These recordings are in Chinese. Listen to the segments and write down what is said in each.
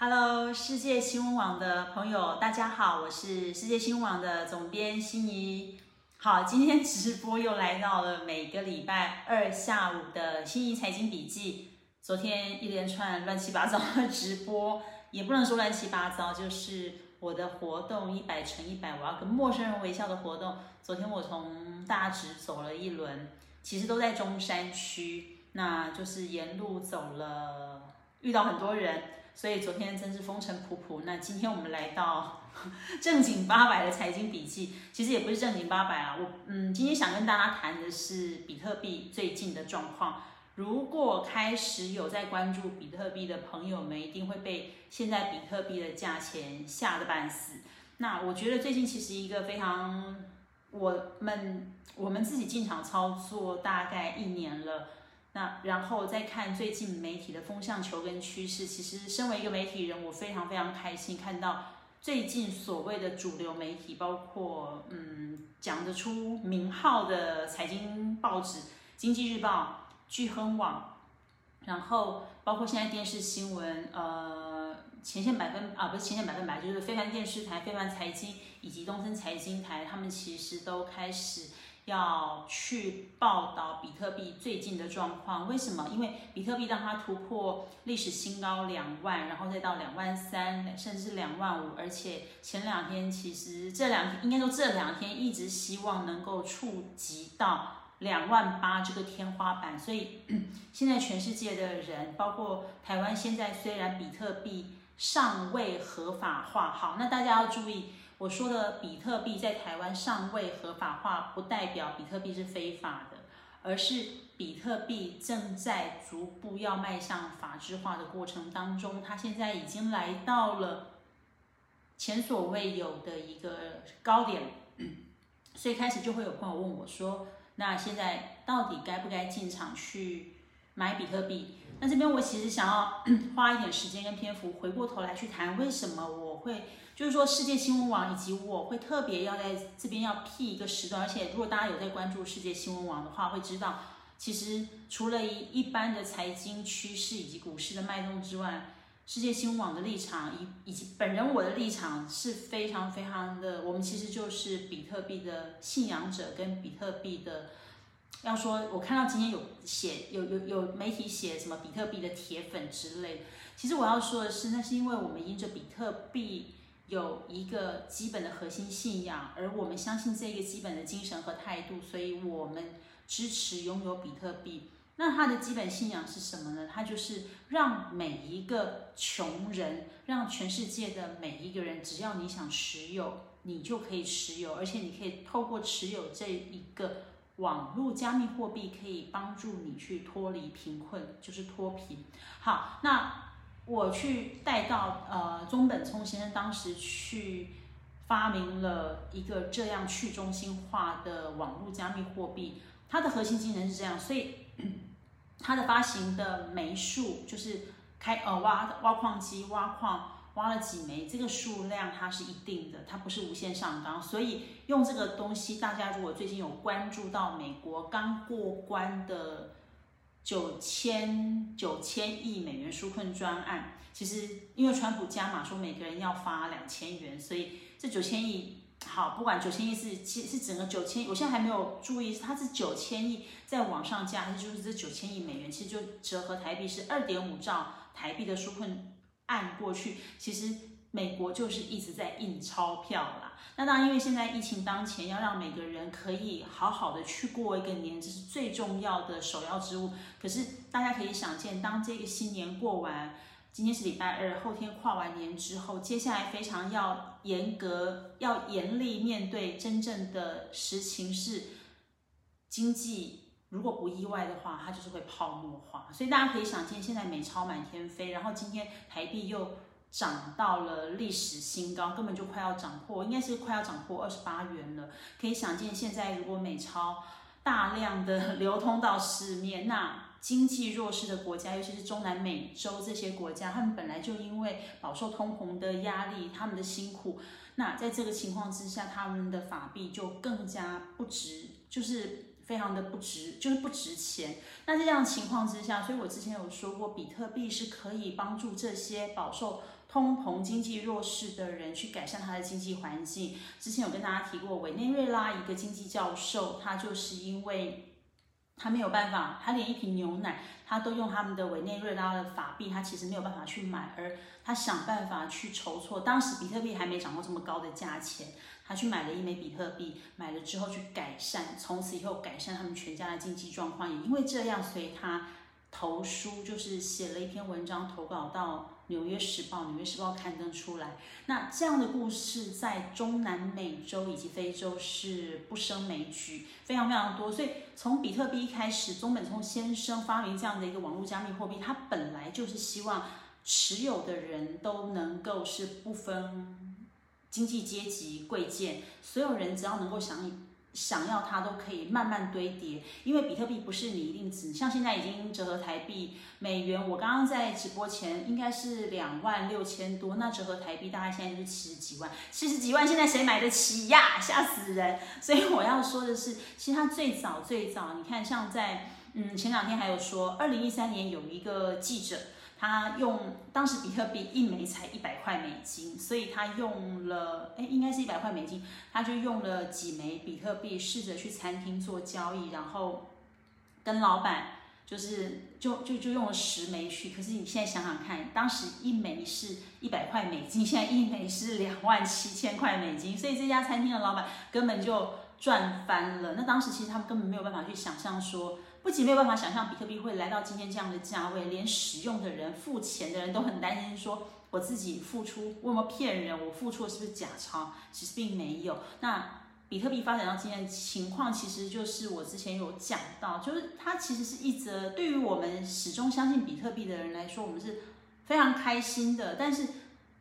Hello，世界新闻网的朋友，大家好，我是世界新闻网的总编心怡。好，今天直播又来到了每个礼拜二下午的心怡财经笔记。昨天一连串乱七八糟的直播，也不能说乱七八糟，就是我的活动一百乘一百，我要跟陌生人微笑的活动。昨天我从大直走了一轮，其实都在中山区，那就是沿路走了，遇到很多人，所以昨天真是风尘仆仆。那今天我们来到 正经八百的财经笔记，其实也不是正经八百啊，我嗯，今天想跟大家谈的是比特币最近的状况。如果开始有在关注比特币的朋友们，一定会被现在比特币的价钱吓得半死。那我觉得最近其实一个非常，我们我们自己进场操作大概一年了，那然后再看最近媒体的风向球跟趋势，其实身为一个媒体人，我非常非常开心看到最近所谓的主流媒体，包括嗯讲得出名号的财经报纸《经济日报》。聚亨网，然后包括现在电视新闻，呃，前线百分啊不是前线百分百，就是非凡电视台、非凡财经以及东森财经台，他们其实都开始要去报道比特币最近的状况。为什么？因为比特币当它突破历史新高两万，然后再到两万三，甚至两万五，而且前两天其实这两天应该说这两天一直希望能够触及到。两万八这个天花板，所以 现在全世界的人，包括台湾，现在虽然比特币尚未合法化，好，那大家要注意，我说的比特币在台湾尚未合法化，不代表比特币是非法的，而是比特币正在逐步要迈向法制化的过程当中，它现在已经来到了前所未有的一个高点，所以开始就会有朋友问我说。那现在到底该不该进场去买比特币？那这边我其实想要 花一点时间跟篇幅，回过头来去谈为什么我会，就是说世界新闻网以及我会特别要在这边要辟一个时段，而且如果大家有在关注世界新闻网的话，会知道，其实除了一一般的财经趋势以及股市的脉动之外。世界新闻网的立场以以及本人我的立场是非常非常的，我们其实就是比特币的信仰者跟比特币的，要说我看到今天有写有有有媒体写什么比特币的铁粉之类，其实我要说的是，那是因为我们因着比特币有一个基本的核心信仰，而我们相信这个基本的精神和态度，所以我们支持拥有比特币。那它的基本信仰是什么呢？它就是让每一个穷人，让全世界的每一个人，只要你想持有，你就可以持有，而且你可以透过持有这一个网络加密货币，可以帮助你去脱离贫困，就是脱贫。好，那我去带到呃中本聪先生当时去发明了一个这样去中心化的网络加密货币，它的核心技能是这样，所以。它的发行的枚数就是开呃挖挖矿机挖矿挖了几枚，这个数量它是一定的，它不是无限上纲。所以用这个东西，大家如果最近有关注到美国刚过关的九千九千亿美元纾困专案，其实因为川普加码说每个人要发两千元，所以这九千亿。好，不管九千亿是其是整个九千，我现在还没有注意，它是九千亿在往上加，还是就是这九千亿美元，其实就折合台币是二点五兆台币的纾困按过去，其实美国就是一直在印钞票啦。那当然，因为现在疫情当前，要让每个人可以好好的去过一个年，这是最重要的首要之务。可是大家可以想见，当这个新年过完。今天是礼拜二，后天跨完年之后，接下来非常要严格、要严厉面对真正的实情是经济，如果不意外的话，它就是会泡沫化。所以大家可以想见，现在美钞满天飞，然后今天台币又涨到了历史新高，根本就快要涨破，应该是快要涨破二十八元了。可以想见，现在如果美钞大量的 流通到市面，那经济弱势的国家，尤其是中南美洲这些国家，他们本来就因为饱受通膨的压力，他们的辛苦，那在这个情况之下，他们的法币就更加不值，就是非常的不值，就是不值钱。那在这样情况之下，所以我之前有说过，比特币是可以帮助这些饱受通膨经济弱势的人去改善他的经济环境。之前有跟大家提过，委内瑞拉一个经济教授，他就是因为他没有办法，他连一瓶牛奶他都用他们的委内瑞拉的法币，他其实没有办法去买，而他想办法去筹措，当时比特币还没涨到这么高的价钱。他去买了一枚比特币，买了之后去改善，从此以后改善他们全家的经济状况。也因为这样，所以他投书，就是写了一篇文章投稿到《纽约时报》，《纽约时报》刊登出来。那这样的故事在中南美洲以及非洲是不胜枚举，非常非常多。所以从比特币一开始，中本聪先生发明这样的一个网络加密货币，他本来就是希望持有的人都能够是不分。经济阶级贵贱，所有人只要能够想想要它，都可以慢慢堆叠。因为比特币不是你一定只像现在已经折合台币美元，我刚刚在直播前应该是两万六千多，那折合台币大概现在就是七十几万。七十几万现在谁买得起呀？吓死人！所以我要说的是，其实它最早最早，你看像在嗯前两天还有说，二零一三年有一个记者。他用当时比特币一枚才一百块美金，所以他用了，哎，应该是一百块美金，他就用了几枚比特币，试着去餐厅做交易，然后跟老板就是就就就用了十枚去。可是你现在想想看，当时一枚是一百块美金，现在一枚是两万七千块美金，所以这家餐厅的老板根本就赚翻了。那当时其实他们根本没有办法去想象说。不仅没有办法想象比特币会来到今天这样的价位，连使用的人、付钱的人都很担心，说我自己付出为什么骗人？我付出的是不是假钞？其实并没有。那比特币发展到今天的情况，其实就是我之前有讲到，就是它其实是一则对于我们始终相信比特币的人来说，我们是非常开心的。但是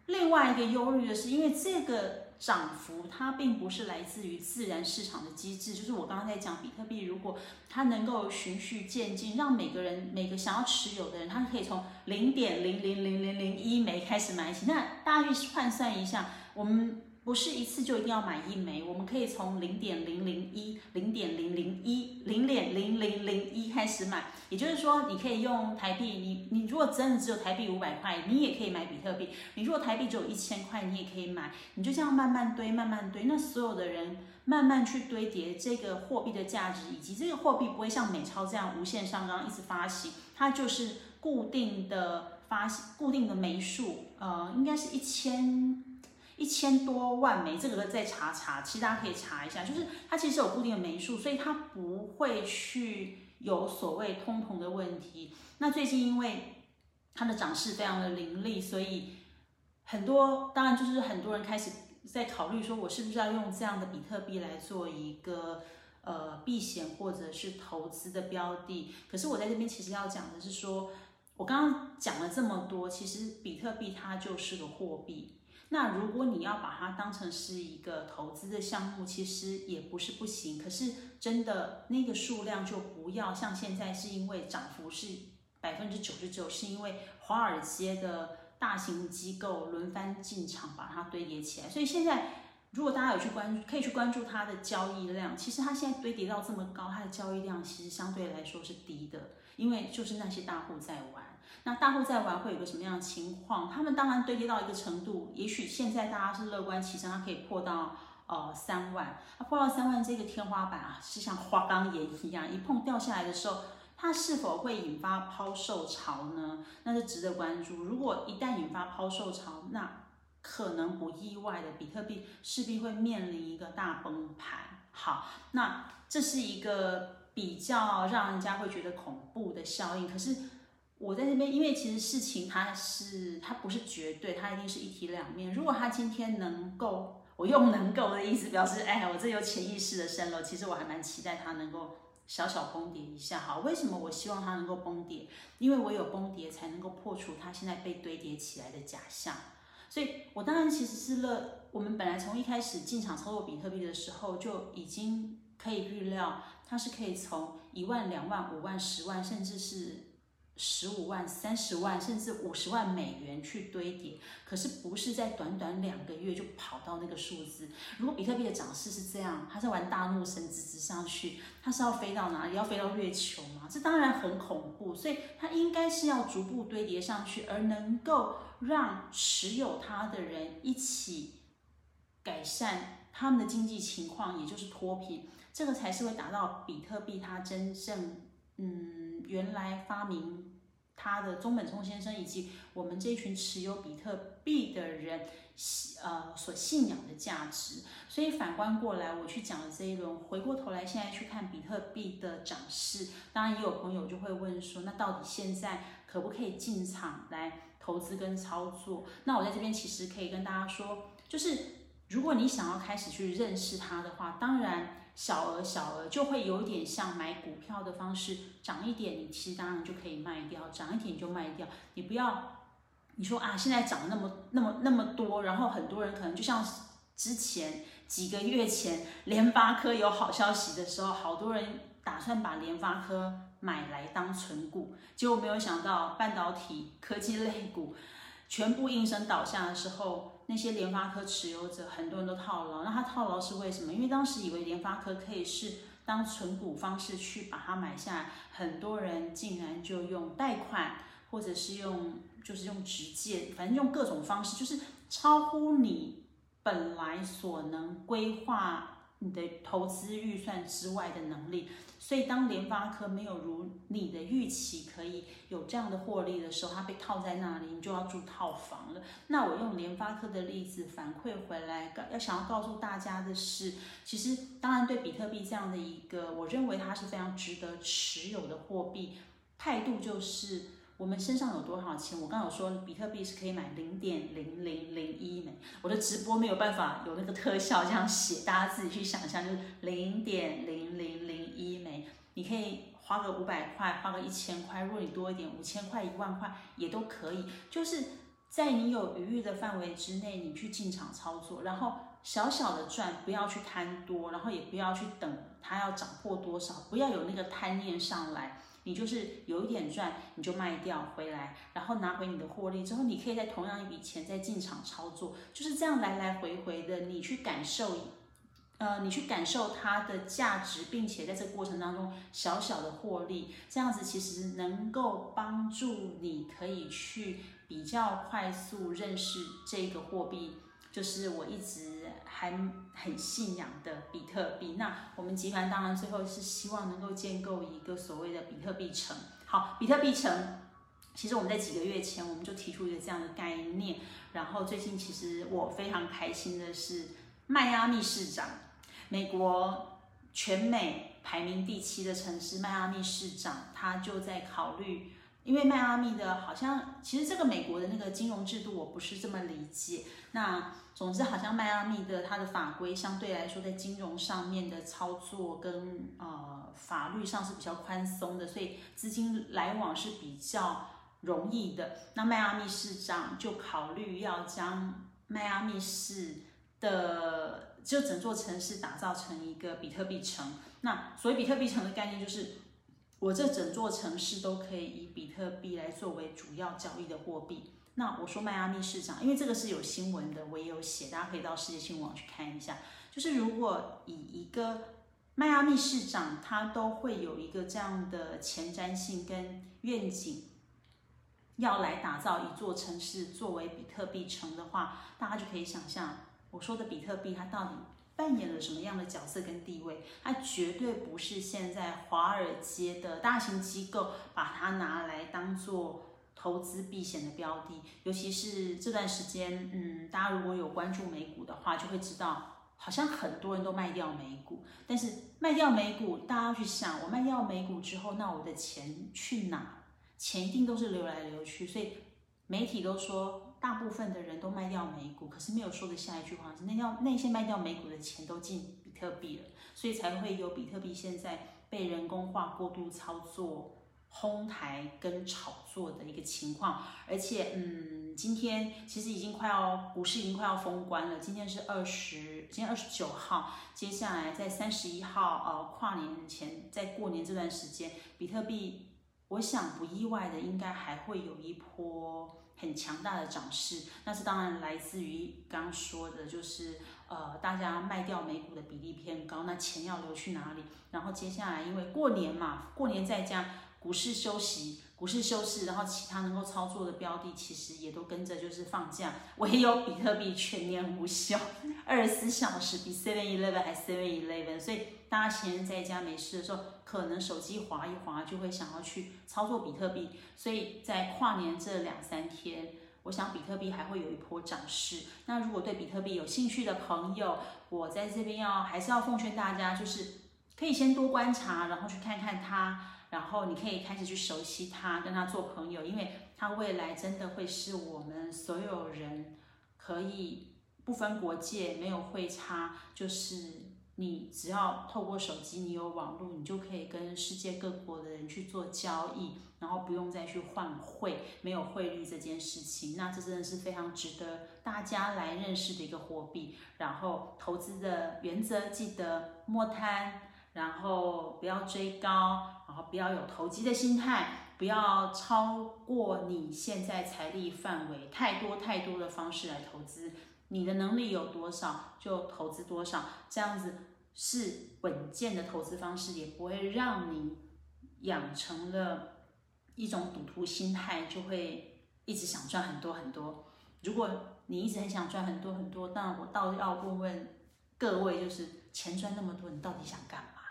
另外一个忧虑的是，因为这个。涨幅它并不是来自于自然市场的机制，就是我刚刚在讲比特币，如果它能够循序渐进，让每个人每个想要持有的人，他可以从零点零零零零零一枚开始买起。那大家去换算一下，我们。不是一次就一定要买一枚，我们可以从零点零零一、零点零零一、零点零零零一开始买。也就是说，你可以用台币，你你如果真的只有台币五百块，你也可以买比特币。你如果台币只有一千块，你也可以买。你就这样慢慢堆，慢慢堆。那所有的人慢慢去堆叠这个货币的价值，以及这个货币不会像美钞这样无限上纲，一直发行，它就是固定的发固定的枚数，呃，应该是一千。一千多万枚，这个再查查，其实大家可以查一下，就是它其实有固定的枚数，所以它不会去有所谓通膨的问题。那最近因为它的涨势非常的凌厉，所以很多当然就是很多人开始在考虑说，我是不是要用这样的比特币来做一个呃避险或者是投资的标的。可是我在这边其实要讲的是说，我刚刚讲了这么多，其实比特币它就是个货币。那如果你要把它当成是一个投资的项目，其实也不是不行。可是真的那个数量就不要像现在，是因为涨幅是百分之九十九，是因为华尔街的大型机构轮番进场把它堆叠起来。所以现在如果大家有去关注，可以去关注它的交易量。其实它现在堆叠到这么高，它的交易量其实相对来说是低的，因为就是那些大户在玩。那大户在玩会有个什么样的情况？他们当然堆叠到一个程度，也许现在大家是乐观其成，它可以破到呃三万，它破到三万这个天花板啊，是像花岗岩一样，一碰掉下来的时候，它是否会引发抛售潮呢？那是值得关注。如果一旦引发抛售潮，那可能不意外的，比特币势必会面临一个大崩盘。好，那这是一个比较让人家会觉得恐怖的效应，可是。我在这边，因为其实事情它是它不是绝对，它一定是一体两面。如果它今天能够，我用能够的意思表示，哎，我这有潜意识的升了。其实我还蛮期待它能够小小崩跌一下。好，为什么我希望它能够崩跌？因为我有崩跌才能够破除它现在被堆叠起来的假象。所以我当然其实是乐。我们本来从一开始进场操作比特币的时候，就已经可以预料它是可以从一万、两万、五万、十万，甚至是。十五万、三十万，甚至五十万美元去堆叠，可是不是在短短两个月就跑到那个数字。如果比特币的涨势是这样，它在玩大怒神直直上去，它是要飞到哪里？要飞到月球吗？这当然很恐怖，所以它应该是要逐步堆叠上去，而能够让持有它的人一起改善他们的经济情况，也就是脱贫，这个才是会达到比特币它真正嗯。原来发明它的中本聪先生，以及我们这群持有比特币的人，呃，所信仰的价值。所以反观过来，我去讲了这一轮，回过头来现在去看比特币的涨势，当然也有朋友就会问说，那到底现在可不可以进场来投资跟操作？那我在这边其实可以跟大家说，就是如果你想要开始去认识它的话，当然。小额小额就会有点像买股票的方式，涨一点你其实当然就可以卖掉，涨一点你就卖掉。你不要你说啊，现在涨那么那么那么多，然后很多人可能就像之前几个月前联发科有好消息的时候，好多人打算把联发科买来当存股，结果没有想到半导体科技类股全部应声倒下的时候。那些联发科持有者很多人都套牢，那他套牢是为什么？因为当时以为联发科可以是当存股方式去把它买下来，很多人竟然就用贷款，或者是用就是用直借，反正用各种方式，就是超乎你本来所能规划你的投资预算之外的能力。所以，当联发科没有如你的预期可以有这样的获利的时候，它被套在那里，你就要住套房了。那我用联发科的例子反馈回来，要想要告诉大家的是，其实当然对比特币这样的一个，我认为它是非常值得持有的货币，态度就是我们身上有多少钱。我刚有说，比特币是可以买零点零零零一枚，我的直播没有办法有那个特效这样写，大家自己去想象，就是零点零零零一枚。你可以花个五百块，花个一千块，如果你多一点，五千块、一万块也都可以。就是在你有余裕的范围之内，你去进场操作，然后小小的赚，不要去贪多，然后也不要去等它要涨破多少，不要有那个贪念上来。你就是有一点赚，你就卖掉回来，然后拿回你的获利之后，你可以在同样一笔钱再进场操作，就是这样来来回回的，你去感受。呃，你去感受它的价值，并且在这过程当中小小的获利，这样子其实能够帮助你可以去比较快速认识这个货币，就是我一直还很信仰的比特币。那我们集团当然最后是希望能够建构一个所谓的比特币城。好，比特币城，其实我们在几个月前我们就提出一个这样的概念，然后最近其实我非常开心的是，迈阿密市长。美国全美排名第七的城市迈阿密市长，他就在考虑，因为迈阿密的好像其实这个美国的那个金融制度我不是这么理解。那总之好像迈阿密的它的法规相对来说在金融上面的操作跟呃法律上是比较宽松的，所以资金来往是比较容易的。那迈阿密市长就考虑要将迈阿密市的就整座城市打造成一个比特币城。那所谓比特币城的概念，就是我这整座城市都可以以比特币来作为主要交易的货币。那我说迈阿密市长，因为这个是有新闻的，我也有写，大家可以到世界新闻网去看一下。就是如果以一个迈阿密市长，他都会有一个这样的前瞻性跟愿景，要来打造一座城市作为比特币城的话，大家就可以想象。我说的比特币，它到底扮演了什么样的角色跟地位？它绝对不是现在华尔街的大型机构把它拿来当做投资避险的标的。尤其是这段时间，嗯，大家如果有关注美股的话，就会知道，好像很多人都卖掉美股。但是卖掉美股，大家要去想，我卖掉美股之后，那我的钱去哪？钱一定都是流来流去。所以媒体都说。大部分的人都卖掉美股，可是没有说的下一句话是那要那些卖掉美股的钱都进比特币了，所以才会有比特币现在被人工化过度操作、哄抬跟炒作的一个情况。而且，嗯，今天其实已经快要股市已经快要封关了，今天是二十，今天二十九号，接下来在三十一号，呃，跨年前，在过年这段时间，比特币。我想不意外的，应该还会有一波很强大的涨势。那是当然来自于刚刚说的，就是呃，大家卖掉美股的比例偏高，那钱要流去哪里？然后接下来因为过年嘛，过年在家，股市休息。股市休市，然后其他能够操作的标的其实也都跟着就是放假，唯有比特币全年无休，二十四小时比 Seven Eleven 还 Seven Eleven，所以大家闲在家没事的时候，可能手机滑一滑就会想要去操作比特币，所以在跨年这两三天，我想比特币还会有一波涨势。那如果对比特币有兴趣的朋友，我在这边要还是要奉劝大家，就是可以先多观察，然后去看看它。然后你可以开始去熟悉它，跟它做朋友，因为它未来真的会是我们所有人可以不分国界，没有汇差，就是你只要透过手机，你有网络，你就可以跟世界各国的人去做交易，然后不用再去换汇，没有汇率这件事情，那这真的是非常值得大家来认识的一个货币。然后投资的原则记得莫贪。然后不要追高，然后不要有投机的心态，不要超过你现在财力范围太多太多的方式来投资。你的能力有多少就投资多少，这样子是稳健的投资方式，也不会让你养成了一种赌徒心态，就会一直想赚很多很多。如果你一直很想赚很多很多，那我倒要问问各位，就是钱赚那么多，你到底想干嘛？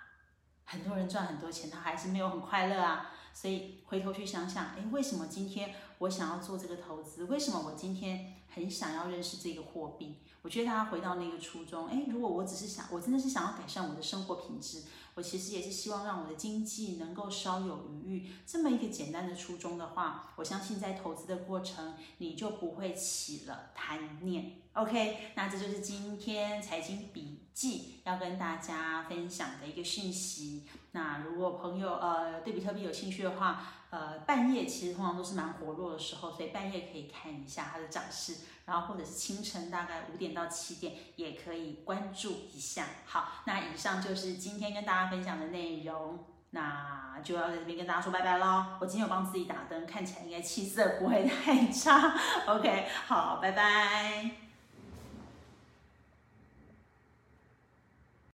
很多人赚很多钱，他还是没有很快乐啊。所以回头去想想，哎，为什么今天我想要做这个投资？为什么我今天很想要认识这个货币？我觉得大家回到那个初衷，哎，如果我只是想，我真的是想要改善我的生活品质，我其实也是希望让我的经济能够稍有余裕。这么一个简单的初衷的话，我相信在投资的过程，你就不会起了贪念。OK，那这就是今天财经笔记要跟大家分享的一个讯息。那如果朋友呃对比特币有兴趣的话，呃半夜其实通常都是蛮活络的时候，所以半夜可以看一下它的涨势，然后或者是清晨大概五点到七点也可以关注一下。好，那以上就是今天跟大家分享的内容，那就要在这边跟大家说拜拜喽。我今天有帮自己打灯，看起来应该气色不会太差。OK，好，拜拜。